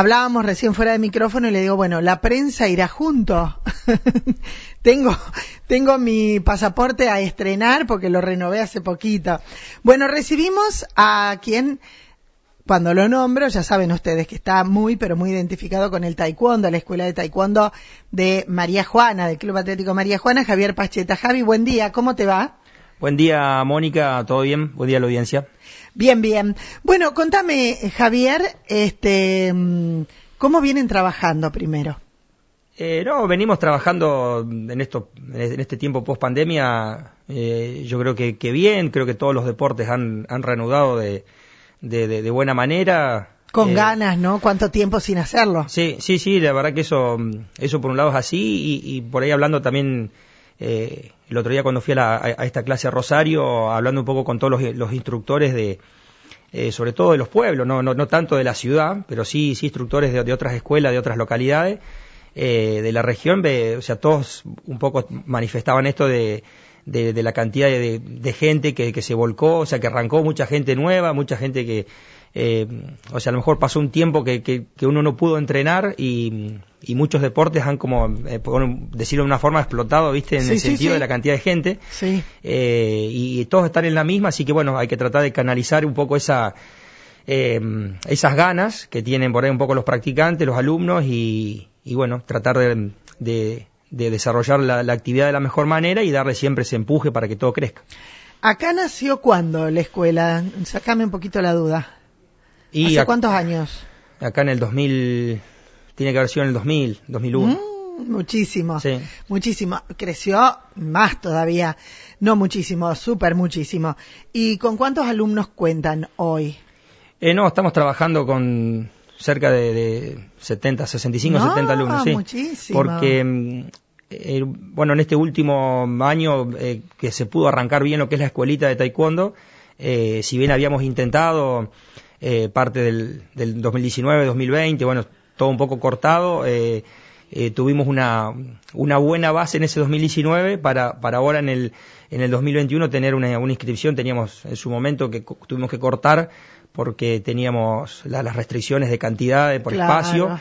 hablábamos recién fuera de micrófono y le digo, bueno, la prensa irá junto. tengo, tengo mi pasaporte a estrenar porque lo renové hace poquito. Bueno, recibimos a quien, cuando lo nombro, ya saben ustedes que está muy, pero muy identificado con el taekwondo, la escuela de taekwondo de María Juana, del Club Atlético María Juana, Javier Pacheta. Javi, buen día, ¿cómo te va? Buen día, Mónica, ¿todo bien? Buen día a la audiencia. Bien, bien. Bueno, contame, Javier, este, ¿cómo vienen trabajando primero? Eh, no, venimos trabajando en esto, en este tiempo post pandemia. Eh, yo creo que, bien, creo que todos los deportes han, han reanudado de, de, buena manera. Con eh, ganas, ¿no? ¿Cuánto tiempo sin hacerlo? Sí, sí, sí, la verdad que eso, eso por un lado es así y, por ahí hablando también eh, el otro día cuando fui a, esta clase a Rosario, hablando un poco con todos los, instructores de, eh, sobre todo de los pueblos, no, no, no, tanto de la ciudad, pero sí, sí instructores de, otras escuelas, de otras localidades eh, de la región, o sea, todos un poco manifestaban esto de, de, la cantidad de, gente que, se volcó, o sea, que arrancó mucha gente nueva, mucha gente que, eh, o sea, a lo mejor pasó un tiempo que, que, uno no pudo entrenar y, y muchos deportes han como, eh, por decirlo de una forma, explotado, ¿viste? En el sentido de la cantidad de gente. Eh, y, todos están en la misma, así que bueno, hay que tratar de canalizar un poco esa, eh, esas ganas que tienen por ahí un poco los practicantes, los alumnos y, y bueno, tratar de, de, desarrollar la, la actividad de la mejor manera y darle siempre ese empuje para que todo crezca. ¿Acá nació cuándo la escuela? Sácame un poquito la duda. Y ¿Hace cuántos años? Acá en el 2000, tiene que haber sido en el 2000, 2001. Mm, muchísimo, sí. muchísimo. Creció más todavía, no muchísimo, súper muchísimo. ¿Y con cuántos alumnos cuentan hoy? Eh, no, estamos trabajando con cerca de, 70, 65, 70 alumnos, sí. Muchísimo. Porque, mm, eh, bueno, en este último año eh, que se pudo arrancar bien lo que es la escuelita de taekwondo, eh, si bien habíamos intentado eh, parte del, del 2019, 2020, bueno, todo un poco cortado. Eh, eh, tuvimos una, una buena base en ese 2019 para, para ahora en el, en el 2021 tener una, una inscripción. Teníamos en su momento que tuvimos que cortar porque teníamos las restricciones de cantidad, de por espacio.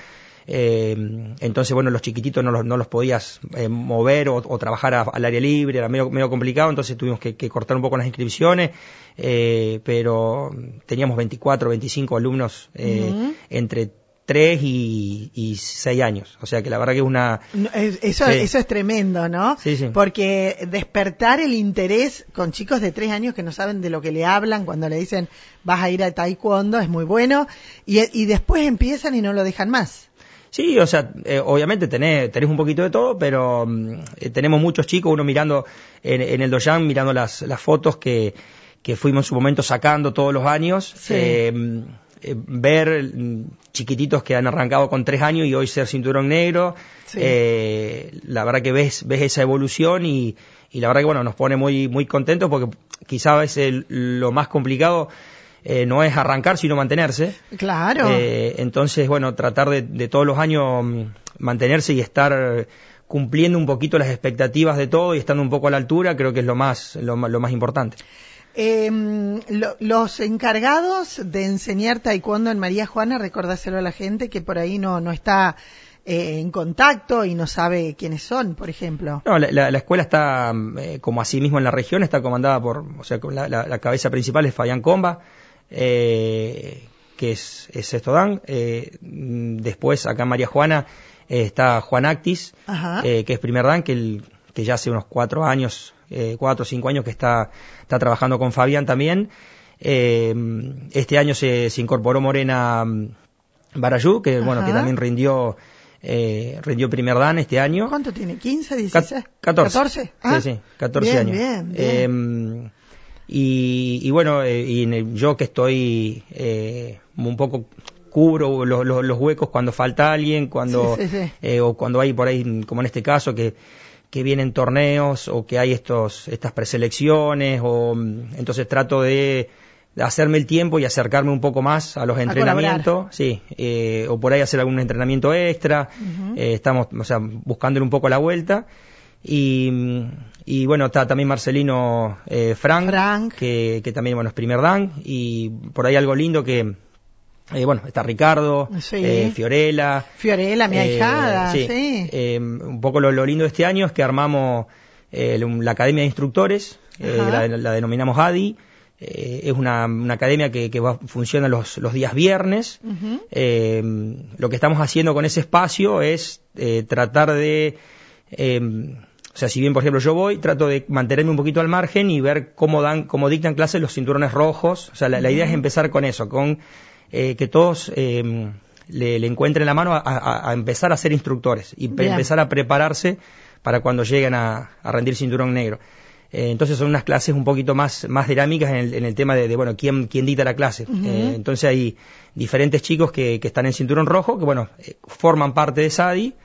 Eh, entonces, bueno, los chiquititos no los, no los podías eh, mover o, trabajar al aire libre, era medio, medio complicado, entonces tuvimos que, cortar un poco las inscripciones, eh, pero teníamos 24, 25 alumnos entre 3 y, y 6 años. O sea que la verdad que es una... Eso, eso es tremendo, ¿no? Sí, sí. Porque despertar el interés con chicos de 3 años que no saben de lo que le hablan cuando le dicen vas a ir a taekwondo es muy bueno y, y después empiezan y no lo dejan más. Sí, o sea, eh, obviamente tenés, tenés un poquito de todo, pero mm, eh, tenemos muchos chicos, uno mirando en, el Doyan, mirando las, las fotos que, que fuimos en su momento sacando todos los años. Eh, mm, ver mm, chiquititos que han arrancado con tres años y hoy ser cinturón negro, la verdad que ves, ves esa evolución y, y la verdad que bueno, nos pone muy, muy contentos porque quizá a veces lo más complicado eh, no es arrancar, sino mantenerse. Claro. Eh, entonces, bueno, tratar de, todos los años mm, mantenerse y estar cumpliendo un poquito las expectativas de todo y estando un poco a la altura, creo que es lo más, lo, más importante. Em, los encargados de enseñar taekwondo en María Juana, recordárselo a la gente que por ahí no, no está eh, en contacto y no sabe quiénes son, por ejemplo. No, la, escuela está, como así mismo en la región, está comandada por, o sea, la, la cabeza principal es Fabián Comba, eh, que es, es Estodán. Eh, después, acá en María Juana, eh, está Juan Actis, eh, que es primer dan, que, el, que ya hace unos cuatro años, eh, cuatro o cinco años que está, está trabajando con Fabián también. este año se, se, incorporó Morena mm, Barayú, que bueno, que también rindió eh, rindió primer dan este año. ¿Cuánto tiene? ¿15, 16? 14. 14. Ah, sí, sí, 14 bien, años. Bien, bien. Y, y bueno, eh, y yo que estoy eh, un poco cubro los, los, huecos cuando falta alguien, cuando eh, o cuando hay por ahí, como en este caso, que, que vienen torneos o que hay estos estas preselecciones o entonces trato de, hacerme el tiempo y acercarme un poco más a los entrenamientos, sí, eh, o por ahí hacer algún entrenamiento extra, eh, estamos, o sea, buscándole un poco la vuelta y, y bueno, está también Marcelino eh, Frank, Que, que, también bueno, es primer dan. Y por ahí algo lindo que, Eh, bueno, está Ricardo, Sí. eh, Fiorella. Fiorella, mi eh, ahijada, sí. sí. Eh, un poco lo, lo lindo de este año es que armamos la Academia de Instructores, la, la denominamos ADI. Eh, es una, una academia que, que va, funciona los, los días viernes. Eh, lo que estamos haciendo con ese espacio es eh, tratar de, eh, o sea, si bien por ejemplo yo voy, trato de mantenerme un poquito al margen y ver cómo dan, cómo dictan clases los cinturones rojos. O sea, la, la idea es empezar con eso, con eh, que todos eh, le, le encuentren la mano a, a- a empezar a ser instructores y pe- empezar a prepararse para cuando lleguen a, a rendir cinturón negro. Eh, entonces son unas clases un poquito más, más dinámicas en el, en el tema de, de, bueno, quién, quién dicta la clase. Eh, entonces hay diferentes chicos que, que están en cinturón rojo, que bueno, forman parte de SADI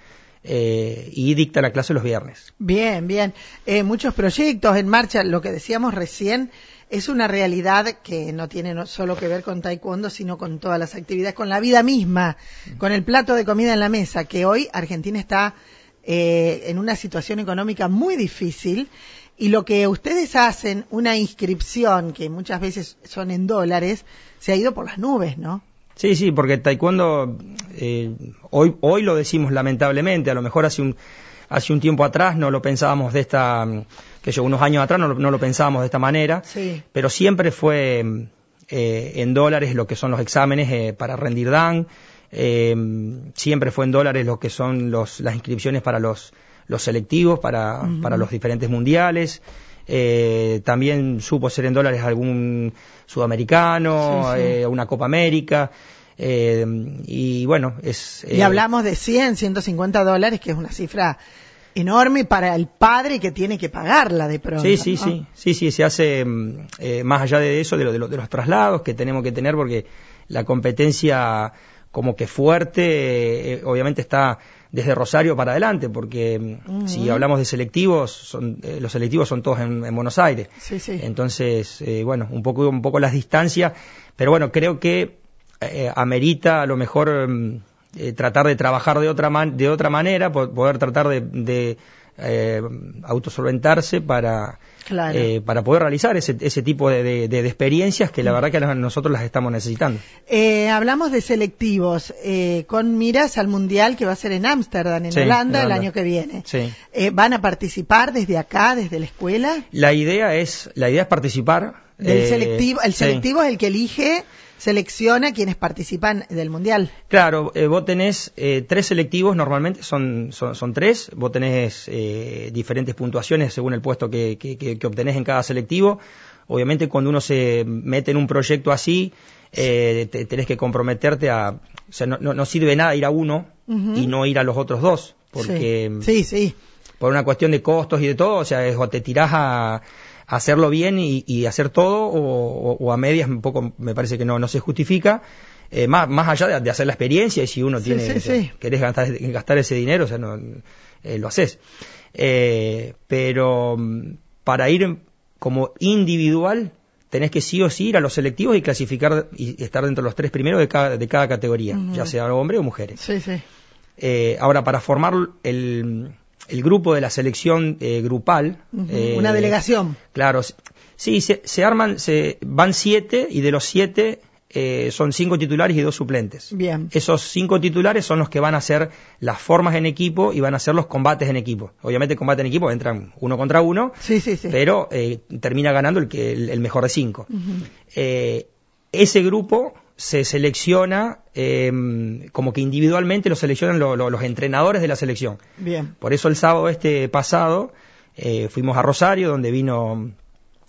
eh, y dictan la clase los viernes. Bien, bien. Eh, muchos proyectos en marcha, lo que decíamos recién, es una realidad que no tiene solo que ver con taekwondo, sino con todas las actividades, con la vida misma, con el plato de comida en la mesa, que hoy Argentina está eh, en una situación económica muy difícil y lo que ustedes hacen, una inscripción, que muchas veces son en dólares, se ha ido por las nubes, ¿no? Sí, sí, porque taekwondo eh, hoy hoy lo decimos lamentablemente, a lo mejor hace un hace un tiempo atrás no lo pensábamos de esta mm, que yo unos años atrás no, lo- no lo pensábamos de esta manera, Sí. pero siempre fue mm, eh, en dólares lo que son los exámenes eh, para rendir dan, eh, siempre fue en dólares lo que son los las inscripciones para los los selectivos para para los diferentes mundiales. Eh, también supo ser en dólares algún sudamericano, Sí, sí. eh, una Copa América. eh, y bueno, es. Y eh, hablamos de 100, 150 dólares, que es una cifra enorme para el padre que tiene que pagarla de pronto. Sí, sí, ¿no? sí, sí, sí, se hace mm, eh, más allá de eso, de, lo- de lo- de los traslados que tenemos que tener, porque la competencia como que fuerte, eh, obviamente está desde Rosario para adelante, porque mm, si hablamos de selectivos, son, eh, los selectivos son todos en, en Buenos Aires. Sí, sí. Entonces, eh, bueno, un poco, un poco las distancias, pero bueno, creo que eh, amerita a lo mejor mm, tratar de trabajar de otra man- de otra manera, po- poder tratar de, de, eh, autosolventarse para Claro. eh, para poder realizar ese, ese tipo de, de- de experiencias que la verdad que nosotros las estamos necesitando. Eh, hablamos de selectivos, eh, con miras al Mundial que va a ser en Ámsterdam, en Sí, Holanda, el año que viene. Sí. Eh, ¿Van a participar desde acá, desde la escuela? La idea es la idea es participar. Del eh, selectivo, el sí. selectivo es el que elige, selecciona quienes participan del Mundial. Claro, eh, vos tenés eh, tres selectivos, normalmente son, son, son tres, vos tenés eh, diferentes puntuaciones según el puesto que, que, obtenés en cada selectivo. Obviamente cuando uno se mete en un proyecto así, eh, te- tenés que comprometerte a... O sea, no, no, no sirve nada ir a uno y no ir a los otros dos, porque Sí, sí. sí. por una cuestión de costos y de todo, o sea, es, o te tirás a hacerlo bien y, y hacer todo, o, a medias un poco me parece que no, no se justifica, eh, más, más allá de, de hacer la experiencia y si uno Sí, tiene, sí, sí. querés gastar, gastar ese dinero, o sea, no, eh, lo haces. Eh, pero mm, para ir como individual, tenés que sí o sí ir a los selectivos y clasificar y estar dentro de los tres primeros de cada, de cada categoría, ya sea hombre o mujeres. Sí, sí. Ahora, para formar el, el grupo de la selección eh, grupal. Eh, Una delegación. Claro, sí, se, se arman, se, van siete y de los siete eh, son cinco titulares y dos suplentes. Bien. Esos cinco titulares son los que van a hacer las formas en equipo y van a hacer los combates en equipo. Obviamente, combate en equipo entran uno contra uno, Sí, sí, sí. pero eh, termina ganando el, que, el, el mejor de cinco. Eh, ese grupo se selecciona eh, como que individualmente lo seleccionan lo- lo- los entrenadores de la selección. Bien. Por eso el sábado este pasado eh, fuimos a Rosario, donde vino,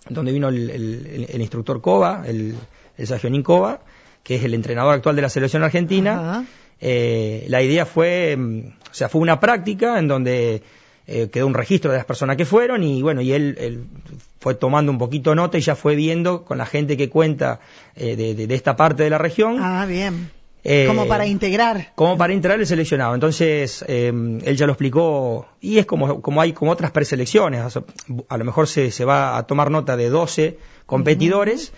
donde vino el, el- el- el instructor Cova, el, el Sajionín Cova, que es el entrenador actual de la selección argentina. Eh, la idea fue, mm, o sea, fue una práctica en donde eh, quedó un registro de las personas que fueron y bueno, y él, él fue tomando un poquito nota y ya fue viendo con la gente que cuenta eh, de, de- de esta parte de la región. Ah, bien. eh, Como para integrar. como para entrar el seleccionado. Entonces, eh, él ya lo explicó, y es como, como hay como otras preselecciones. o sea, a lo mejor se, se va a tomar nota de 12 competidores,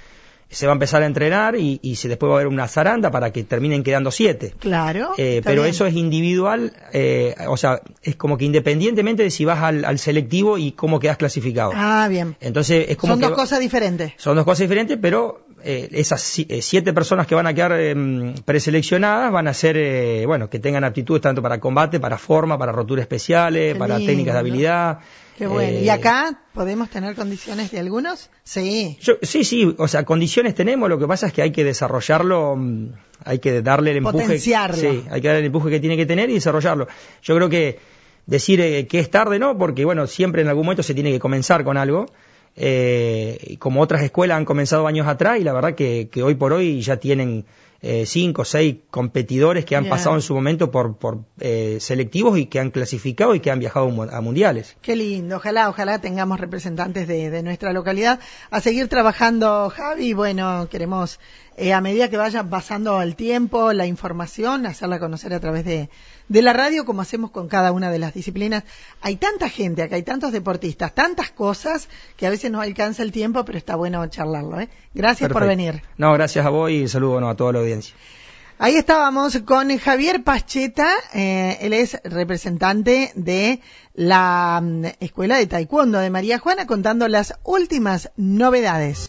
se va a empezar a entrenar y, y se, después va a haber una zaranda para que terminen quedando 7. Claro. Eh, pero bien. eso es individual, eh, o sea, es como que independientemente de si vas al, al selectivo y cómo quedas clasificado. Ah, bien. Entonces, es como Son que dos cosas diferentes. son dos cosas diferentes, pero eh, esas siete personas que van a quedar em, preseleccionadas van a ser, bueno, que tengan aptitudes tanto para combate, para forma, para roturas especiales, para técnicas de habilidad. Qué bueno. ¿Y acá podemos tener condiciones de algunos? Sí. sí, sí, o sea, condiciones tenemos, lo que pasa es que hay que desarrollarlo, mm, hay que darle el empuje. Potenciarlo. Sí, hay que darle el empuje que tiene que tener y desarrollarlo. Yo creo que decir eh, que es tarde, ¿no? Porque, bueno, siempre en algún momento se tiene que comenzar con algo. Eh, como otras escuelas han comenzado años atrás y la verdad que, que hoy por hoy ya tienen eh, cinco o seis competidores que han pasado en su momento por, por eh, selectivos y que han clasificado y que han viajado a mundiales. Qué lindo, ojalá, ojalá tengamos representantes de, de nuestra localidad a seguir trabajando, Javi. Bueno, queremos eh, a medida que vaya pasando el tiempo, la información, hacerla conocer a través de, de la radio, como hacemos con cada una de las disciplinas. Hay tanta gente acá, hay tantos deportistas, tantas cosas que a veces no alcanza el tiempo, pero está bueno charlarlo. ¿eh? Gracias por venir. No, gracias a vos y saludo a toda la audiencia. Ahí estábamos con Javier Pacheta, eh, él es representante de la mm, Escuela de Taekwondo de María Juana, contando las últimas novedades.